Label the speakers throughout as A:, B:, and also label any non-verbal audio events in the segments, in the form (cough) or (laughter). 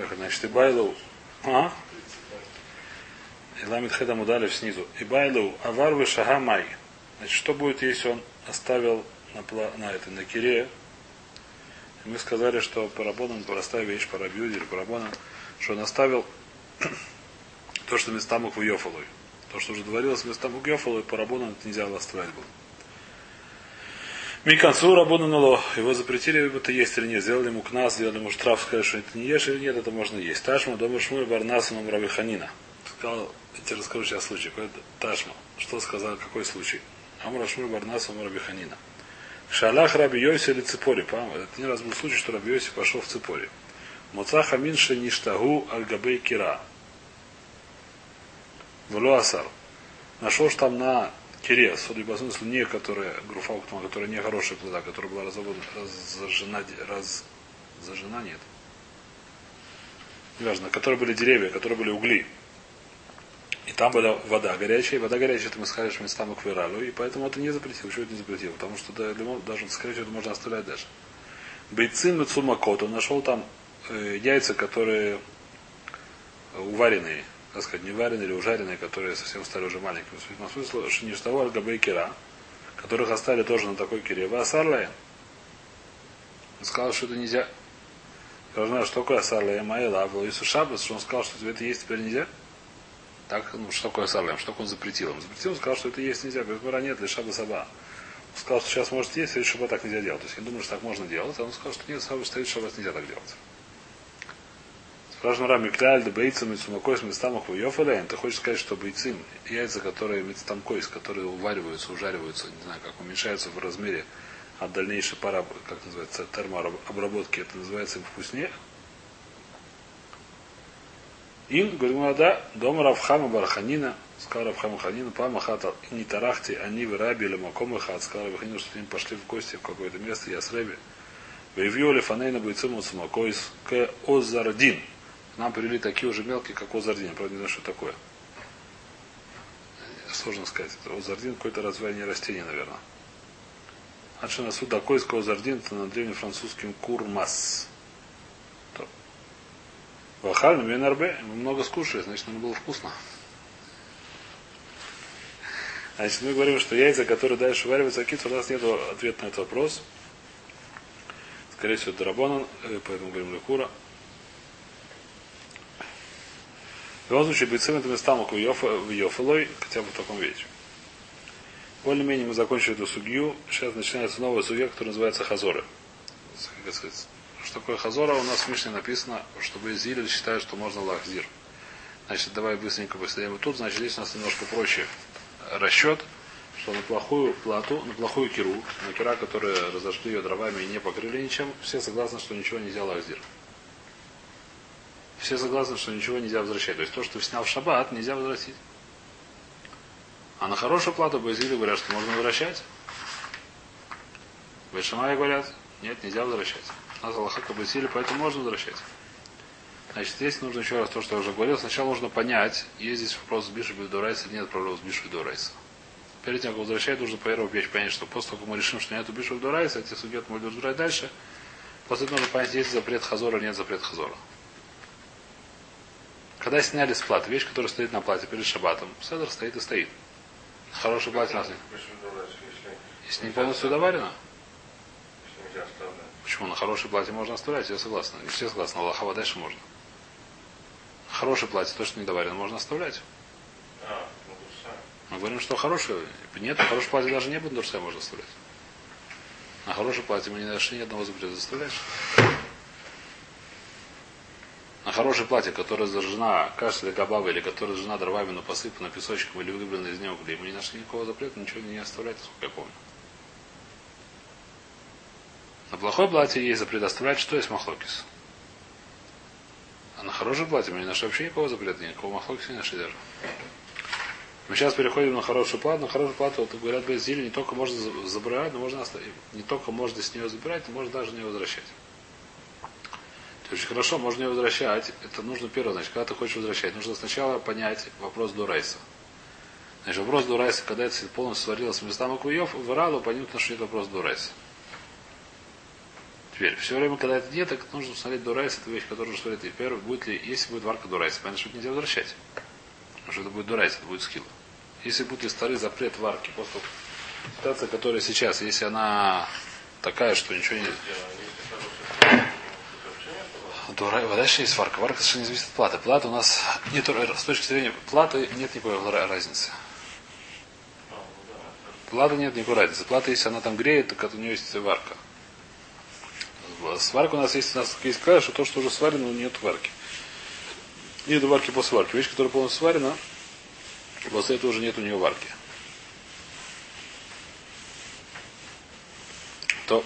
A: Поехали. Значит, Ибайлу. А? Иламит Хедам удалив снизу. Ибайлу Аварвы Шагамай. Значит, что будет, если он оставил на, пла... на этой, на кире? Мы сказали, что парабоном простая вещь, парабьюди или парабоном, что он оставил (clears throat) то, что местам Йофалой. То, что уже говорилось местам Йофалой, парабоном это нельзя оставлять было. Микансу рабону нало. Его запретили, это есть или нет. Сделали ему кнас, сделали ему штраф, сказали, что это не ешь или нет, это можно есть. Ташма, дома шмуль, барнасом, равиханина. Сказал, я тебе расскажу сейчас случай. Какой Ташма. Что сказал, какой случай? Амра шмуль, барнасом, равиханина. Шалах Раби Йоси или Ципори. Это не раз был случай, что Раби Йоси пошел в Ципори. Муцаха минши ништагу аль кира. Влуасар. Нашел, что там на Кире, судя по смыслу, не которая, груфауктума, которая не хорошая плода, которая была разобрана, разожжена, раз, зажжена, нет. Неважно, которые были деревья, которые были угли. И там была вода горячая, и вода горячая, это мы что местам выралу, и поэтому это не запретил. Почему это не запретил? Потому что да, даже, скорее всего, это можно оставлять даже. Бейцин Мецумакот, он нашел там э, яйца, которые уваренные, так сказать, не вареные или ужаренные, которые совсем стали уже маленькими. На смысл, что не что альгабей кира, которых оставили тоже на такой кире. Васарлая. Он сказал, что это нельзя. Я знаю, что такое асарлая майла, а Ису Шабас, что он сказал, что тебе это есть теперь нельзя. Так, ну что такое асарлая, что он запретил? Он запретил, он сказал, что это есть нельзя. Говорит, мара нет, лишь шаба саба. Он сказал, что сейчас может есть, а шаба так нельзя делать. То есть я думаю, что так можно делать, а он сказал, что нет, саба стоит, шаба нельзя так делать. Спрашиваем Рами Кляль, да бейцам и сумакойс местамах в Йофалейн. Ты хочешь сказать, что бейцим, яйца, которые местамкойс, которые увариваются, ужариваются, не знаю, как уменьшаются в размере от дальнейшей пара, как называется, термообработки, это называется им вкуснее? Им, говорим, а да, дома Равхама Барханина, сказал Равхама Ханина, пама хата не тарахти, они в раби или маком хат, сказал Равханина, что им пошли в гости в какое-то место, я с рэби. Вейвьоли фанейна бойцем сумакойс к озардин. Нам привели такие уже мелкие, как озардин. Правда, не знаю, что такое. Сложно сказать. Озардин какое-то развивание растения, наверное. Ачинасу дакойска озардин, это на древнефранцузским курмас. Вахаль, Менарбе, мы много скушали, значит, нам было вкусно. Значит, мы говорим, что яйца, которые дальше вариваются, кит, у нас нет ответа на этот вопрос. Скорее всего, это Рабонан, э, поэтому говорим Лекура. В любом случае, бейцем это местамок в Йофалой, хотя бы в таком виде. Более-менее мы закончили эту судью. Сейчас начинается новая судья, которая называется Хазоры. Что такое Хазора? У нас в Мишне написано, что Безиль считают, что можно лахзир. Значит, давай быстренько посмотрим тут. Значит, здесь у нас немножко проще расчет, что на плохую плату, на плохую киру, на кира, которые разошли ее дровами и не покрыли ничем, все согласны, что ничего нельзя лахзир все согласны, что ничего нельзя возвращать. То есть то, что снял в шаббат, нельзя возвратить. А на хорошую плату Базили говорят, что можно возвращать. Бешамай говорят, нет, нельзя возвращать. У нас Аллаха Кабасили, поэтому можно возвращать. Значит, здесь нужно еще раз то, что я уже говорил. Сначала нужно понять, есть здесь вопрос с Бишу Бедурайса или нет проблем с Бишу Бедурайса. Перед тем, как возвращать, нужно первую вещь понять, что после того, как мы решим, что нет Бишу Бедурайса, эти судьи мы будем разбирать дальше. После этого нужно понять, есть запрет Хазора или нет запрет Хазора. Когда сняли с платы, вещь, которая стоит на плате перед шабатом, седр стоит и стоит. Хороший платье нас Если не полностью доварено. Почему? На хорошее платье можно оставлять, я согласна. Не все согласны, Аллахава дальше можно. Хорошее платье, то, что не доварено, можно оставлять. Мы говорим, что хорошее. Нет, на хорошее платье даже не будет дурса можно оставлять. На хорошее платье мы не нашли ни одного запрета заставлять на хорошее платье, которое зажжена кашля габава или которое зажжена дровами, но посыпана песочком или выбрана из него угли, мы не нашли никакого запрета, ничего не оставлять, насколько я помню. На плохое платье есть запрет оставлять, что есть махлокис. А на хорошее платье мы не нашли вообще никакого запрета, никакого махлокиса не нашли даже. Мы сейчас переходим на хорошую плату. На хорошую плату, вот, говорят, без зили не только можно забирать, но можно оставить. Не только можно с нее забирать, но можно даже не возвращать. Очень хорошо, можно ее возвращать. Это нужно первое, значит, когда ты хочешь возвращать, нужно сначала понять вопрос до райса. Значит, вопрос до райса, когда это полностью сварилось местам Акуев, в Иралу, понятно, что это вопрос до райса. Теперь, все время, когда это нет, так нужно смотреть Дурайс, это вещь, которую смотреть. Теперь будет ли, если будет варка Дурайс, понятно, что это нельзя возвращать. Потому что это будет Дурайс, это будет скилл. Если будет ли старый запрет варки, после ситуация, которая сейчас, если она такая, что ничего не... Дурай, дальше есть варка. Варка совершенно не зависит от платы. Плата у нас нет, с точки зрения платы нет никакой разницы. Плата нет никакой разницы. Плата, если она там греет, так у нее есть варка. Сварка у нас есть, у нас есть каша, что то, что уже сварено, нет варки. Нет варки после варки. Вещь, которая полностью сварена, после этого уже нет у нее варки. То.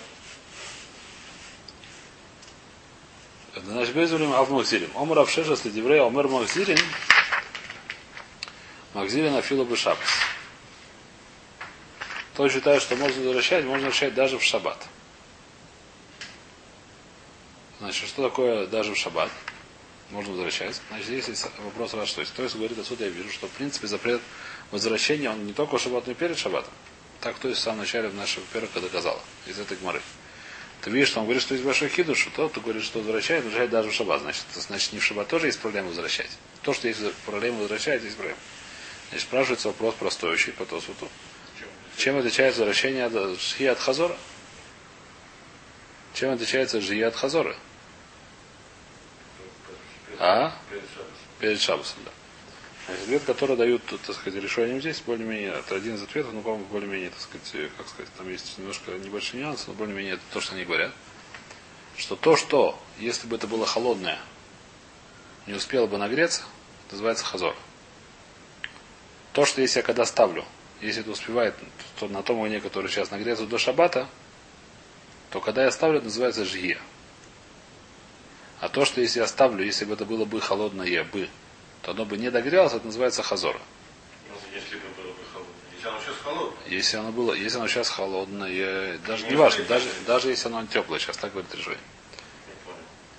A: Значит, Безулим Ав Махзирим. Омар Авшеша Следиврея Омер Махзирин. Махзирин Афила Бешабас. Кто считает, что можно возвращать, можно возвращать даже в шаббат. Значит, что такое даже в шаббат? Можно возвращать. Значит, здесь вопрос раз, что есть. То есть говорит отсюда, я вижу, что в принципе запрет возвращения, он не только в шаббат, но и перед шаббатом. Так то есть в самом начале в нашего первого доказала, из этой гморы. Ты видишь, что он говорит, что есть большой хидуш, то ты говоришь, что возвращает, возвращает даже в шаббат. Значит, значит, не в шаббат тоже есть проблема возвращать. То, что есть проблема возвращать, есть проблема. Значит, спрашивается вопрос простой, по Тосфуту. Чем отличается возвращение от Жия от Хазора? Чем отличается Жия от Хазора? А? Перед Шабасом, да. Ответ, который дают, так сказать, решением здесь, более-менее, это один из ответов, но, по-моему, более-менее, так сказать, как сказать, там есть немножко небольшой нюанс, но более-менее это то, что они говорят. Что то, что, если бы это было холодное, не успело бы нагреться, называется хазор. То, что если я когда ставлю, если это успевает то на том огне, который сейчас нагреется до шабата, то когда я ставлю, это называется жия. А то, что если я ставлю, если бы это было бы холодное бы, то оно бы не догрелось, это называется хазора.
B: Ну, если бы было бы холодное. Если оно.
A: Если было, если оно сейчас холодное, даже не важно, даже, даже если оно теплое, сейчас так говорит решение.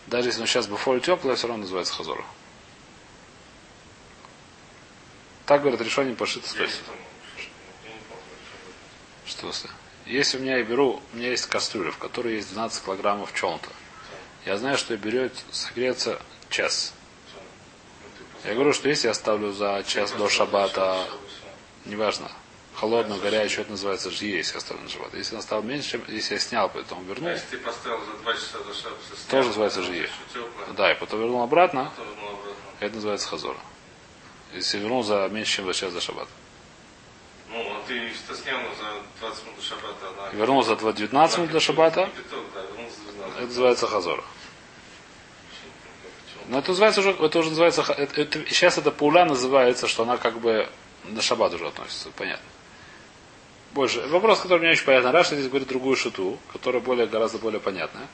A: Даже если оно сейчас бы фоль теплое, все равно называется хазора. Так говорит решение пошито с Что с Если у меня я беру, у меня есть кастрюля, в которой есть 12 килограммов чем-то. Я знаю, что берет согреться час. Я говорю, что если я ставлю за час до шабата, неважно, холодную, горячую, это называется жие, если я ставлю на шаббат. Если я ставил меньше, чем если я снял, потом вернул,
B: А если ты поставил за два часа до шаббата,
A: тоже называется жие. Да, и потом вернул обратно, это называется хазора. Если вернул за меньше, чем за час до шаббата.
B: Ну, а ты что снял за 20 минут до шаббата, она...
A: Вернул за 19 минут до шаббата,
B: да, вернул за 12.
A: это называется хазора. Но это называется уже, это уже называется, это, это- сейчас эта пауля называется, что она как бы на шаббат уже относится, понятно. Больше. Вопрос, который мне очень понятен. Раша здесь говорит другую шуту, которая более, гораздо более понятная.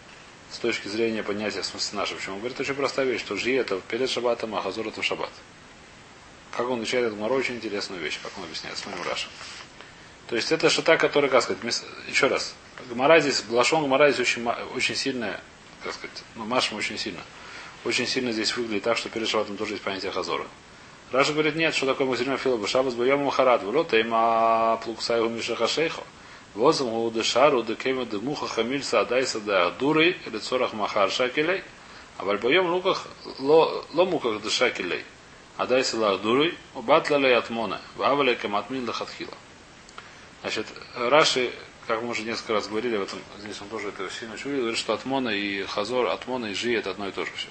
A: С точки зрения понятия в смысле нашего. Почему? Он говорит очень простая вещь, что жи это перед шаббатом, а хазор это в шаббат. Как он изучает эту мору, очень интересную вещь, как он объясняет, смотрим Раша. То есть это шута, которая, как сказать, еще раз, Гмара здесь, Блашон Гмара здесь очень, очень сильная, как сказать, ну, Машем очень сильно. Очень сильно здесь выглядит так, что перед шаббатом тоже есть понятие хазора. Раша говорит, нет, что такое музырим фила башабас боем махарат, вло тейма плуксайгу мишаха шейхо. Возом гу дешару декема демуха хамильса адайса да дуры или цорах махар шакелей. А вальбоем луках ло муках дешакелей. Адайса лах дуры, убатла лей атмона, вавале каматмин лахатхила. Значит, Раши, как мы уже несколько раз говорили, в этом, здесь он тоже это сильно чувствует, говорит, что Атмона и Хазор, Атмона и Жи это одно и то же все.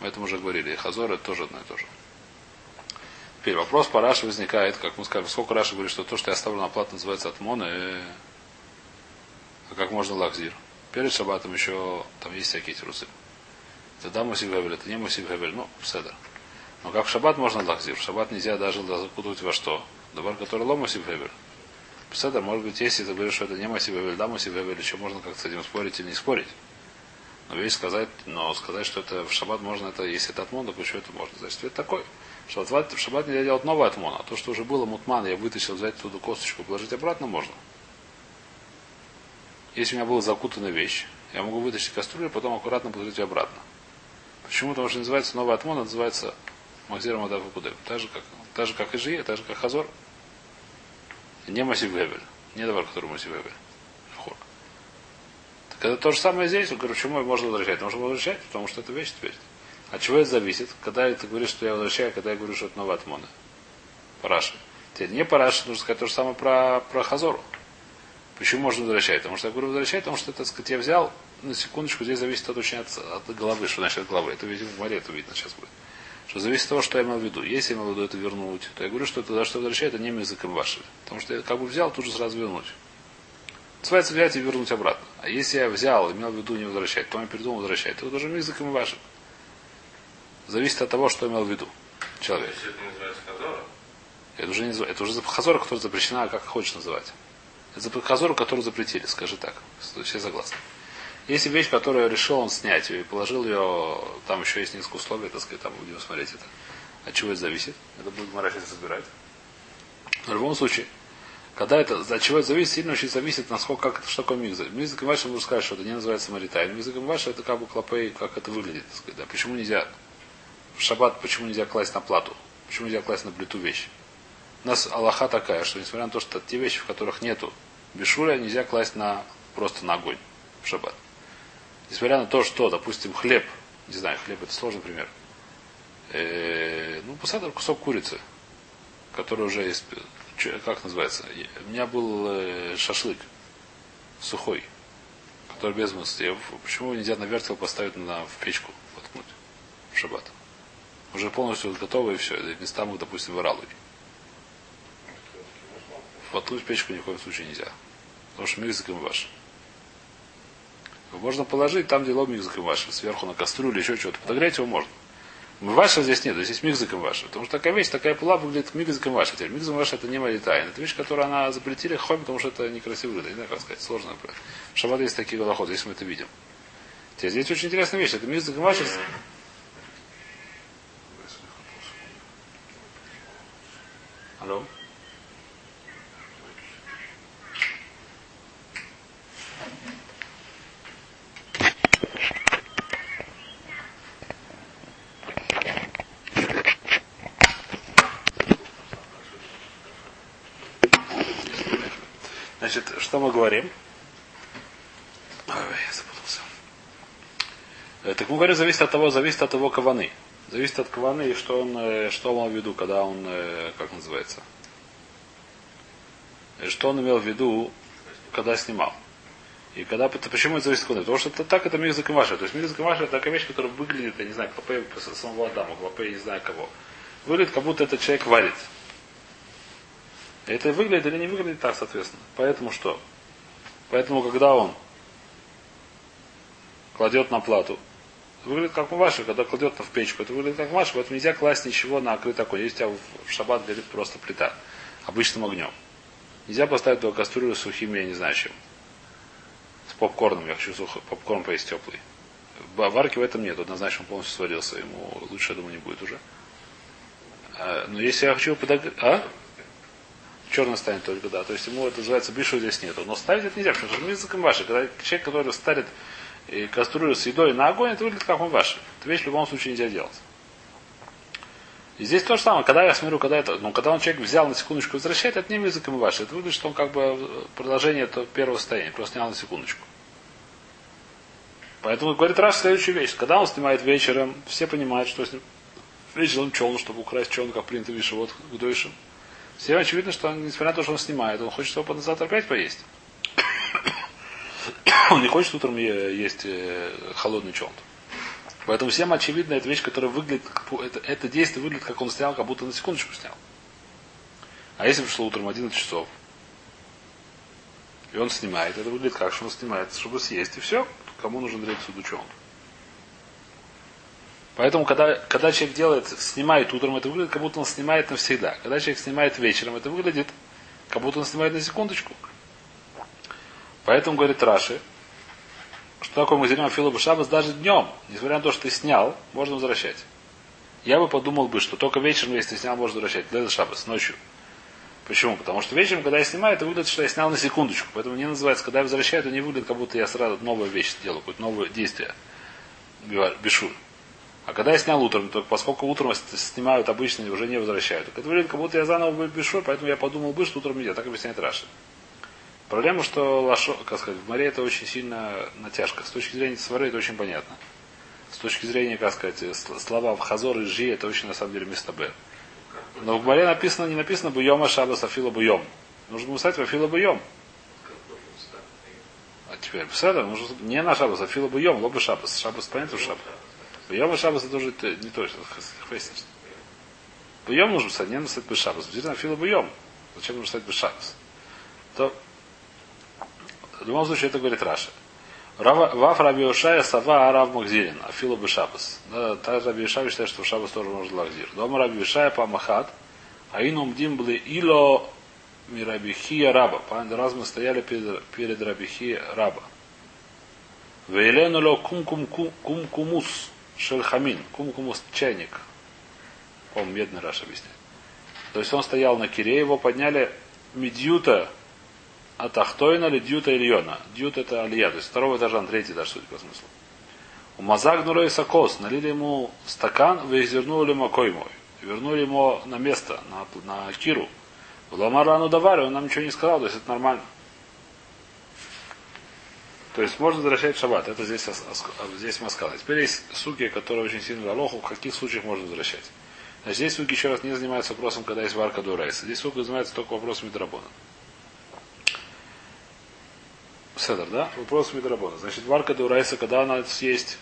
A: Мы это уже говорили. И Хазор это тоже одно и то же. Теперь вопрос по Раши возникает, как мы скажем, сколько Раши говорит, что то, что я ставлю на плату, называется Атмона, и... а как можно лахзир. Перед шабатом еще там есть всякие тирусы. Это да мусив гавель, это не мусив гавель, ну, седер. Но как в шаббат можно лахзир? В шаббат нельзя даже закутывать во что? Добар, который ло мусив гавель. Седер, может быть, если ты говоришь, что это не мусив гавель, да мусив гавель, еще можно как-то с этим спорить или не спорить. Но вещь сказать, но сказать, что это в шаббат можно, это если это отмон, то почему это можно? Значит, ответ такой. Что в шаббат нельзя делать новый отмон, а то, что уже было мутман, я вытащил, взять туда косточку, положить обратно, можно. Если у меня была закутанная вещь, я могу вытащить кастрюлю, потом аккуратно положить ее обратно. Почему? Потому что называется новый отмон, а называется Махзир Мадав Кудем. Так же, как, так же, как и Жия, так же, как Хазор. Не Масив Гевель. Не товар, который Масив Гевель. Когда то же самое здесь, я говорю, почему можно возвращать? Что возвращать, потому что это вещь теперь. От чего это зависит? Когда ты говоришь, что я возвращаю, когда я говорю, что это новая отмона. Параши. Теперь не параши, нужно сказать то же самое про, про Хазору. Почему можно возвращать? Потому что я говорю возвращать, потому что, так сказать, я взял, на секундочку, здесь зависит от очень от, от головы, что значит от головы. Это видимо в море это видно сейчас будет. Что зависит от того, что я имел в виду. Если я имел в виду это вернуть, то я говорю, что это что возвращает, это не языком вашим. Потому что я как бы взял, тут же сразу вернуть. Называется взять и вернуть обратно. А если я взял, имел в виду не возвращать, то я передумал возвращать, то это уже языком вашим. Зависит от того, что имел в виду человек.
B: Это
A: уже не это уже хазора, которая запрещена, как хочешь называть. Это хазора, которую запретили, скажи так. Все согласны. Если вещь, которую решил он снять и положил ее, там еще есть несколько условий, так сказать, там будем смотреть это. От чего это зависит? Это будет Мара сейчас разбирать. В любом случае, когда это, от чего это зависит, сильно очень зависит, насколько, как это, что такое мигза. Мигза Камаша, можно сказать, что это не называется маритайм. Мигза Камаша, это как бы клопей, как это выглядит. Так сказать, да. Почему нельзя в шаббат, почему нельзя класть на плату? Почему нельзя класть на плиту вещь? У нас Аллаха такая, что несмотря на то, что те вещи, в которых нету бешуля, нельзя класть на, просто на огонь в шаббат. Несмотря на то, что, допустим, хлеб, не знаю, хлеб это сложный пример, э, ну, посадок кусок курицы, который уже есть, как называется, у меня был э, шашлык сухой, который без мысли. Почему нельзя на вертел поставить на, в печку, воткнуть в шаббат? Уже полностью готово и все. Места мы, допустим, в Иралуе. Воткнуть в печку ни в коем случае нельзя. Потому что мир языком ваш. Можно положить там, где лом языком ваш, сверху на кастрюлю еще что-то. Подогреть его можно. Ваша здесь нет, здесь мигзаком ваша. Потому что такая вещь, такая пула выглядит мигзаком ваша. Теперь мигзаком ваша это не малитайн. Это вещь, которую она запретили хом, потому что это некрасиво выглядит. Не знаю, как сказать, сложно. В шаббат есть такие голоходы, если мы это видим. Теперь здесь очень интересная вещь. Это мигзаком ваша. Алло? Значит, что мы говорим? Ой, я запутался. Э, Так мы говорим, зависит от того, зависит от его каваны. Зависит от каваны, и что он, э, что он имел в виду, когда он, э, как называется, что он имел в виду, когда снимал. И когда, почему это зависит от каваны? Потому что это, так это мир камаша. То есть мир камаша это такая вещь, которая выглядит, я не знаю, клопей самого Адама, клопей не знаю кого. Выглядит, как будто этот человек варит. Это выглядит или не выглядит так, соответственно. Поэтому что? Поэтому, когда он кладет на плату, выглядит как ваши, когда кладет в печку, это выглядит как ваши, поэтому нельзя класть ничего на открытый огонь. Если у тебя в шаббат горит просто плита, обычным огнем. Нельзя поставить туда кастрюлю с сухими, я не знаю чем. С попкорном, я хочу сух... попкорн поесть теплый. Варки в этом нет, однозначно он полностью сварился, ему лучше, я думаю, не будет уже. А, но если я хочу подогреть... А? Черный станет только, да. То есть ему это называется бишу здесь нету. Но ставить это нельзя, потому что языком ваши. Когда человек, который ставит кастрюлю с едой на огонь, это выглядит как он ваши. Это вещь в любом случае нельзя делать. И здесь то же самое, когда я смотрю, когда это, ну, когда он человек взял на секундочку возвращает, это не языком ваши. Это выглядит, что он как бы продолжение этого первого состояния, просто снял на секундочку. Поэтому говорит раз следующую вещь. Когда он снимает вечером, все понимают, что с ним вечером челн, чтобы украсть челн, как принято вишь, вот к дойшим. Всем очевидно, что он, несмотря на то, что он снимает, он хочет его завтра опять поесть. (coughs) он не хочет утром есть холодный челн. Поэтому всем очевидно, эта вещь, которая выглядит, это, это действие выглядит, как он снял, как будто на секундочку снял. А если пришло утром 11 часов, и он снимает, это выглядит как, что он снимает, чтобы съесть, и все, кому нужен дрейк судучон. Поэтому, когда, когда человек делает, снимает утром, это выглядит, как будто он снимает навсегда. Когда человек снимает вечером, это выглядит, как будто он снимает на секундочку. Поэтому, говорит Раши, что такое музелим Афилу Шабас даже днем, несмотря на то, что ты снял, можно возвращать. Я бы подумал бы, что только вечером, если ты снял, можно возвращать. Для Шабас, ночью. Почему? Потому что вечером, когда я снимаю, это выглядит, что я снял на секундочку. Поэтому не называется, когда я возвращаю, это не выглядит, как будто я сразу новую вещь делаю, какое-то новое действие. Бешур. А когда я снял утром, то поскольку утром снимают обычно уже не возвращают, это выглядит, как будто я заново бешур, поэтому я подумал бы, что утром нельзя. Так объясняет Раша. Проблема, что лашо, как сказать, в море это очень сильно натяжка. С точки зрения свары это очень понятно. С точки зрения, как сказать, слова в хазор и жи, это очень на самом деле место Б. Но в море написано, не написано бы йома шабас афила буйом. Нужно писать афила буйом. А теперь, беседа, нужно не на шабас, афила буйом, лоба шабас. Шабас, понятно, шабас. Буйом и шабас это не то, что хвестишь. Буйом нужно писать, не нужно писать бы шабас. Действительно, афила буйом. Зачем нужно писать бы шабас? То в любом случае это говорит Раша. Ваф Раби Ушая Сава Арав Махзирин, Афилу Бешабас. Да, так Раби Ушая считает, что в Шабас тоже может лахзир. Дома Раби Ушая Памахат, а дим были ило мирабихия раба. Раз мы стояли перед, перед рабихи раба. Вейлену ло кумкумус шельхамин. Кумкумус чайник. по медный Раш объясняет. То есть он стоял на кире, его подняли медьюта а тахтойна ли дьюта ильона. Дьют это алия, то есть второго этажа, на третий этаж, судя по смыслу. У мазак нурой сокос, налили ему стакан, вы извернули макой мой. Вернули ему на место, на, на киру. Ламарану давали, он нам ничего не сказал, то есть это нормально. То есть можно возвращать шаббат. Это здесь, здесь Маскала. Теперь есть суки, которые очень сильно алоху, в каких случаях можно возвращать. Значит, здесь суки еще раз не занимаются вопросом, когда есть варка дурайса. Здесь суки занимаются только вопросом Мидрабона. Седер, да? Вопрос Мидрабона. Значит, варка Дурайса, когда она есть,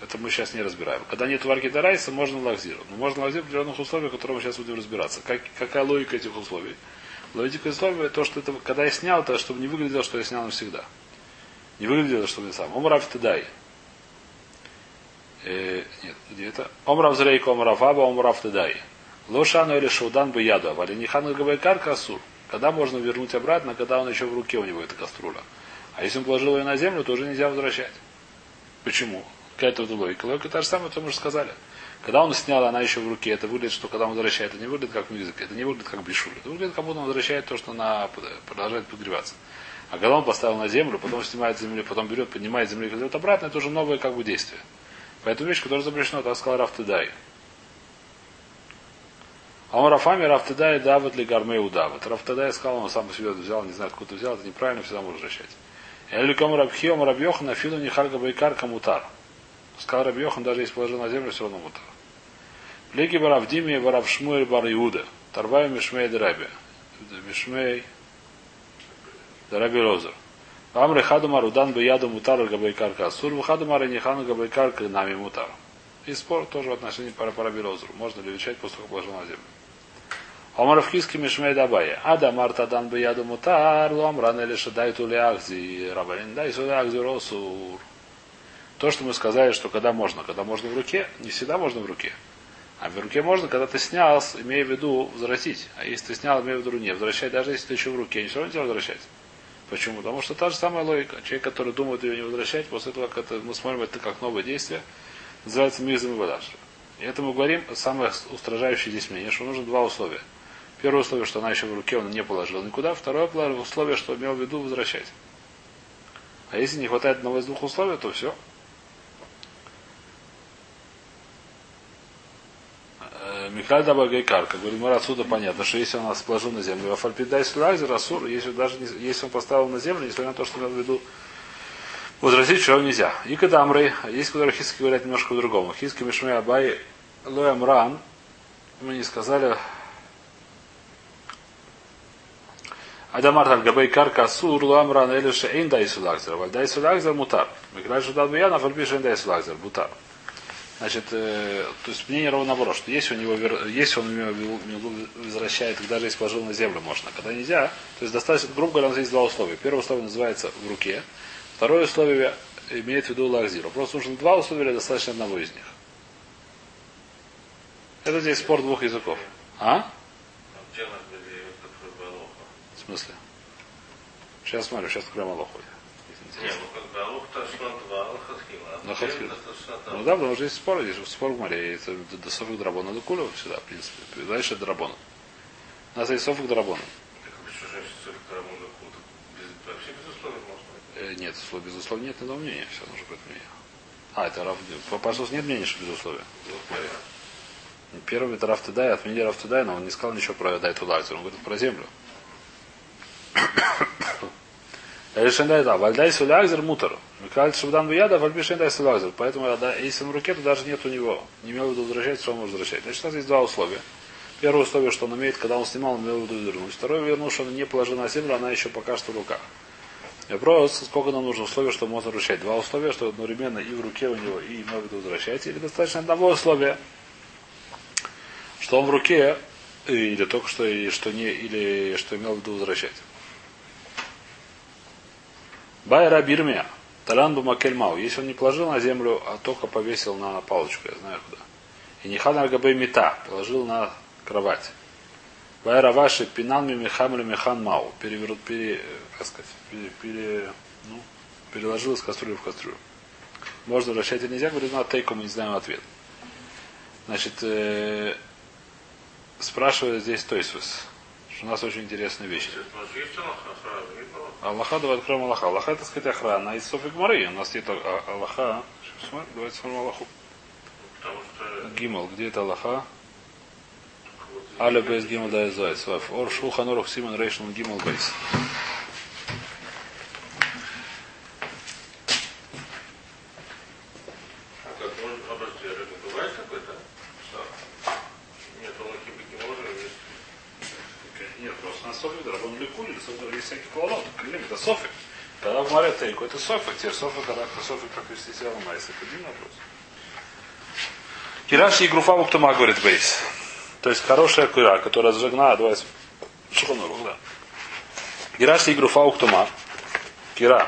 A: это мы сейчас не разбираем. Когда нет варки Дурайса, можно лакзировать. Но можно лакзировать в определенных условиях, в которых мы сейчас будем разбираться. Как, какая логика этих условий? Логика условия, то, что это, когда я снял, то чтобы не выглядело, что я снял навсегда. Не выглядело, что я сам. Омрав Тедай. Э, нет, где это? Омрав Зрейка, Омрав Аба, Омрав Тедай. Лошану или Шаудан бы яду, а хану габайкар. Когда можно вернуть обратно, когда он еще в руке у него эта кастрюля. А если он положил ее на землю, то уже нельзя возвращать. Почему? Какая-то вот логика. Логика та же самая, то мы уже сказали. Когда он снял, она еще в руке, это выглядит, что когда он возвращает, это не выглядит как мюзик, это не выглядит как бешуль. Это выглядит, как будто он возвращает то, что она продолжает подгреваться. А когда он поставил на землю, потом снимает с земли, потом берет, поднимает с земли и кладет обратно, это уже новое как бы действие. Поэтому вещь, которая запрещена, так сказал Рафтедай. А он Рафами Рафтедай давит ли гармей удавит. Рафтедай сказал, он сам себе взял, не знаю, откуда взял, это неправильно, всегда можно возвращать. Эликом Рабхиом Рабьохан Афилу Нихарга Байкар Камутар. Сказал Рабьохан, даже если положил на землю, все равно мутар. Плеги Баравдими Барав Шмуэль Бар Иуда. Тарвай Мишмей Драби. Мишмей Драби Лозер. Амры Хадумар Удан Бияду Мутар Габайкар Касур. Вахадумар Нихану Габайкар Нами Мутар. И спор тоже в отношении Параби Лозеру. Можно ли вещать после того, как положил на землю. Омар в Хиске Мишмей Дабая. Ада Марта Дан Бияду Мутар, Ломран или Шадай Тули Ахзи, Рабанин Дай Суда Ахзи Росур. То, что мы сказали, что когда можно, когда можно в руке, не всегда можно в руке. А в руке можно, когда ты снял, имея в виду возвратить. А если ты снял, имея в виду не возвращать, даже если ты еще в руке, не все равно тебя возвращать. Почему? Потому что та же самая логика. Человек, который думает ее не возвращать, после этого, когда мы смотрим это как новое действие, называется мизм и водаш. И это мы говорим, самое устражающее здесь мнение, что нужно два условия. Первое условие, что она еще в руке, он не положил никуда. Второе условие, что имел в виду возвращать. А если не хватает одного из двух условий, то все. Э, Михаль Дабагайкар, как говорит Мара, отсюда понятно, что если он нас положил на землю, Афальпидай Сулайзер, Асур, если даже не, если он поставил на землю, несмотря на то, что имел в виду возразить, что нельзя. И Кадамры, есть, которые хиски говорят немножко по-другому. Хиски Мишмей Абай Лоям Ран, мы не сказали, Адамар так габей карка асур ламран или шейн дай сулакзер. Валь дай сулакзер мутар. Микрай шудат буяна, фальпи шейн дай сулакзер. Мутар. Значит, э, то есть мнение ровно наоборот, что если у него, если он возвращает, даже если положил на землю, можно. Когда нельзя, то есть достаточно, грубо говоря, у нас есть два условия. Первое условие называется в руке. Второе условие имеет в виду лакзиру. Просто нужно два условия или достаточно одного из них. Это здесь спор двух языков. А? смысле? Сейчас смотрю, сейчас откроем Аллаху.
B: Ну Аллахатхила.
A: Ну. Ну да, потому что есть спор, здесь спор в море. Это до Софик Драбона до Куля всегда, в принципе. Дальше Драбона. У нас есть Софик Драбона. Э, нет, без условий нет одного мнения. Все нужно быть мнение. А, это Раф... По Пасус нет мнения, что без условия. Первый это Раф Тедай, отменили Раф Тедай, но он не сказал ничего про Дай Тулайзер. Он говорит про землю. Решен да, вальдай сулягзер мутер. Микаль шабдан бияда, вальбишен дай сулягзер. Поэтому, если на руке, то даже нет у него. Не имел в виду возвращать, что он может возвращать. Значит, у нас есть два условия. Первое условие, что он умеет, когда он снимал, он имел в виду вернуть. Второе, вернул, что он не положил на землю, она еще пока что в руках. Вопрос, сколько нам нужно условий, что можно возвращать. Два условия, что одновременно и в руке у него, и имел в виду возвращать. Или достаточно одного условия, что он в руке, или только что, и что не, или что имел в виду возвращать. Байра Бирмия. Таланду Макельмау. Если он не положил на землю, а только повесил на палочку, я знаю куда. И не хана габей мета, положил на кровать. Байра ваши пинан михамлю михан мау. Перевернут, пере, как сказать, пере, пере, ну, переложил из кастрюли в кастрюлю. Можно возвращать или нельзя, говорит, на тейку мы не знаем ответ. Значит, э, спрашивает здесь Тойсус. У нас очень интересная вещь. Аллаха, давай откроем Аллаха. Аллаха, это сказать, охрана из Софи Гмары. У нас нет Аллаха. Давайте смотрим Аллаху. Гимал. Где это Аллаха? Аля Бейс Гимал Дай Зайц. Ор Шулхан Орух Симон Рейшн Гимал Бейс. Всякий поворот. Клим, это софик. Когда в море тейку, это софик. Теперь софик, когда софик, как вести себя в майсе. Это один вопрос. Кираши и Груфа Муктума говорит Бейс. То есть хорошая кира, которая зажигна, давай Шуханорух, да. Кираши и Груфа Уктума. Кира,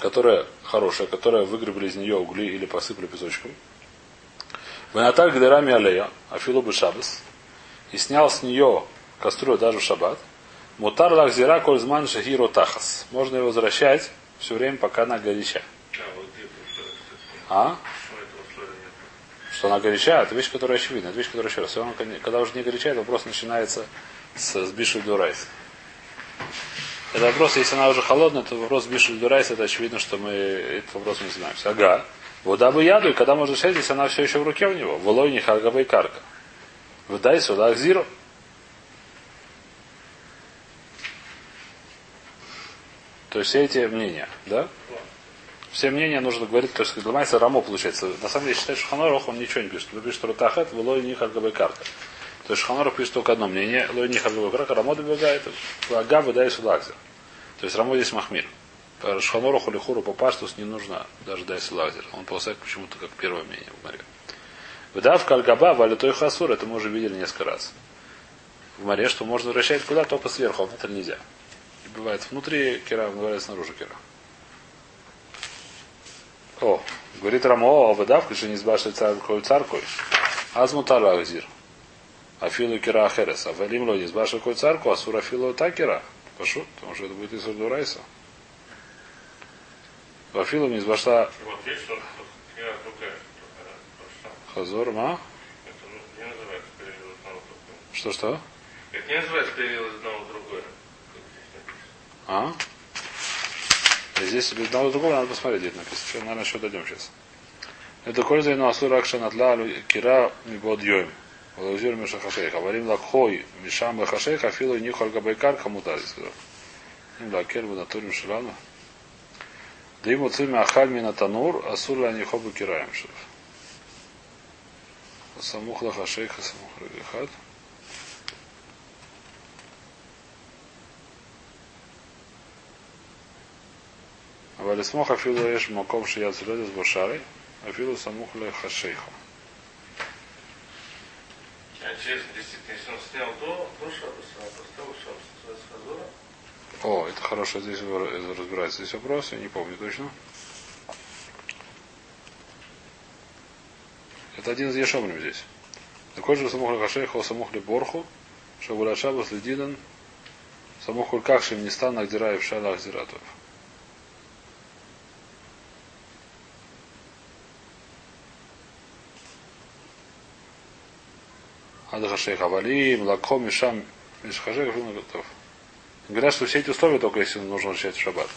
A: которая хорошая, которая выгребли из нее угли или посыпали песочком. Ванаталь Гдерами Алея, Афилу Бешабас, и снял с нее кастрюлю даже в шаббат, Мутар лахзира кользман шахиру тахас. Можно его возвращать все время, пока она горяча. А? Что она горяча, это вещь, которая очевидна. Это вещь, которая еще раз. Когда уже не горяча, это вопрос начинается с, с בישול דאורייתא. Это вопрос, если она уже холодная, то вопрос בישול דאורייתא, это очевидно, что мы этот вопрос не занимаемся. Ага. ועודה בידו, и когда можно решать, если она все еще в руке у него. ולא הניחה על גבי קרקע. ודעתו להחזירה. То есть все эти мнения, да? Все мнения нужно говорить, то есть Ламайса Рамо получается. На самом деле считает, что Ханорох он ничего не пишет. Он пишет Рутахет, Лой не Харгабай карта. То есть Ханорох пишет только одно мнение, Лой не Харгабай карта, Рамо добегает, Ага выдает Судакзер. То есть Рамо здесь Махмир. Шханороху или Хуру по паштус не нужно даже дайс лазер. Он полосает почему-то как первое мнение в море. Выдав кальгаба, валитой хасур, это мы уже видели несколько раз. В море, что можно вращать куда, только сверху, а внутрь нельзя бывает внутри кира, бывает снаружи кира. О, говорит Рамо, а выдавка, что не избавишься царкой царкой. Азмутар агзир. Афилу кира ахерес. А валим ло не какой царку, а сурафилу такера. Пошут, потому что это будет из Урдурайса. Афилу не избавишься... Хазор, ма? Что-что?
B: Это не называется перевод из одного.
A: А? И здесь без одного другого надо посмотреть, где написано. Что, наверное, еще дойдем сейчас. Это кольза но асур акшан атла кира мибод йоим. Валаузир мишахашейха. Варим лакхой мишам бахашейха филу нихоль габайкар хамута здесь сказал. Им лакер бадатурим шилану. Да ему цими ахаль танур, асур ла нихобу кираем шив. Самух лахашейха самух рагихат. Валисмох афилу эш маком шият с бушары, афилу самух ле хашейха. О, это хорошо, здесь разбирается здесь вопрос, я не помню точно. Это один из ешомним здесь. Такой же самух хашейха, самух борху, шагуляшаба следидан, самух кульках шимниста нагдираев шалах зиратов. Адхашейх Авалим, Лакхо, Мишам, Мишхашейх, готов. Говорят, что все эти условия только если нужно начать в шаббат.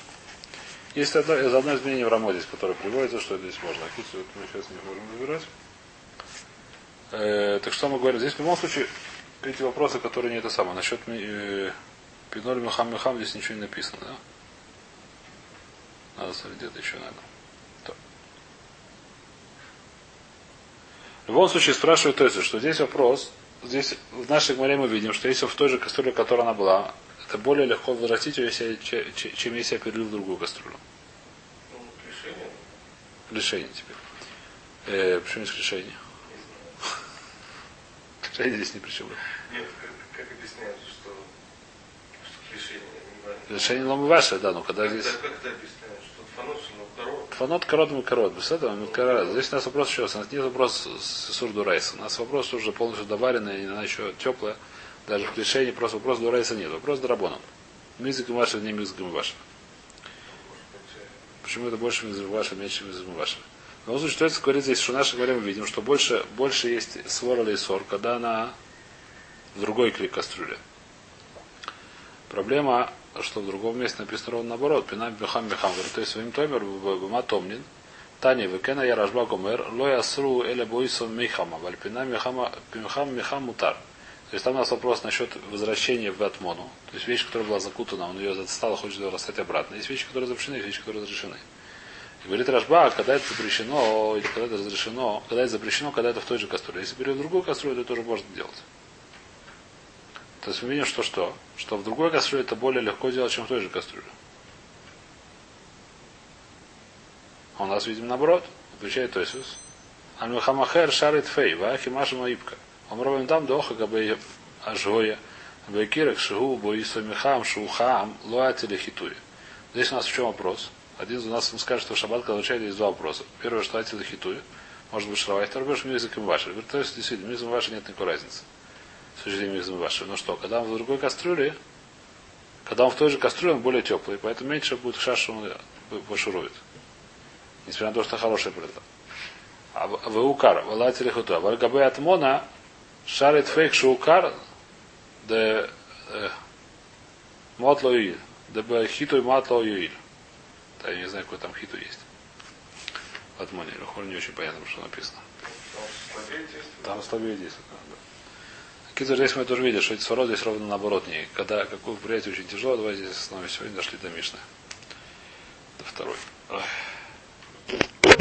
A: Есть одно, из одно изменение в Рамо здесь, которое приводится, что здесь можно. Хитсу, это мы сейчас не можем разбирать. Э, так что мы говорим? Здесь в любом случае эти вопросы, которые не это самое. Насчет э, Пиноль Мехам Мехам здесь ничего не написано, да? Надо смотреть где-то еще надо. То. В любом случае спрашивают то есть, что здесь вопрос, здесь в нашей море мы видим, что если в той же кастрюле, в которой она была, это более легко возвратить ее, если, чем если я перелил в другую кастрюлю.
B: Ну, решение.
A: Решение теперь. Э, почему есть решение? Решение (laughs) здесь не при чем.
B: Нет, как, как объясняют, что, что решение, я не знаю.
A: Решение ломы ваше, да, но когда здесь...
B: как это объясняют? Что фанус, ну.
A: Фанот корот мы корот. Без этого мы корот. Здесь у нас вопрос еще. У нас нет вопрос с сурду райса. У нас вопрос уже полностью доваренный, и она еще теплая. Даже в решении просто вопрос до райса нет. Вопрос драбоном. Мизик и не мизик и Почему это больше мизик ваша, меньше мизик ваша? В любом случае, это говорит здесь, что в нашем говоре мы видим, что больше, больше есть свор или сор, когда она в другой клик кастрюле. Проблема, что в другом месте написано ровно наоборот. Пинам бихам бихам. Говорит, то есть своим томер бма томнин. Тани векена я рожба гомер. Ло ясру эля боисом михама. Валь пинам михам михам мутар. То есть там у нас вопрос насчет возвращения в Атмону. То есть вещь, которая была закутана, он ее застал, хочет ее расстать обратно. Есть вещи, которые запрещены, есть вещи, которые разрешены. И говорит Рашба, когда это запрещено, или когда это разрешено, когда это запрещено, когда это в той же кастрюле. Если берет другую кастрюлю, это тоже можно делать. То есть мы видим, что что? Что в другой кастрюле это более легко делать, чем в той же кастрюле. А у нас, видим, наоборот. Отвечает Тойсус. Альмухамахер шарит фей, вахи маша маипка. Он робим там доха габей ажгоя. Бекирек шигу боисо михам шухам луатили хитуя. Здесь у нас в чем вопрос? Один из нас скажет, что шаббат, учали, есть два вопроса. Первое, что атили хитуя. Может быть, шравай. Второй, что мизик и ваши. Говорит, то есть, действительно, мизик ваши нет никакой разницы. С точки зрения мизик и ваши. Ну что, когда он в другой кастрюле, когда он в той же кастрюле, он более теплый, поэтому меньше будет шашу он пошурует. Несмотря на то, что хорошая преда. А в укар, валатили хуту. А в альгабе атмона шарит фейк шукар, де мотло юиль. Да хиту и матло юиль. Да, я не знаю, какой там хиту есть. В атмоне. Не очень понятно, что написано.
B: там слабее действует.
A: Там слабее действует. Китер, здесь мы тоже видим, что эти свороды здесь ровно наоборот. Не, когда какое восприятие очень тяжело, давайте здесь остановимся. Сегодня дошли до Мишны. До второй. Ой.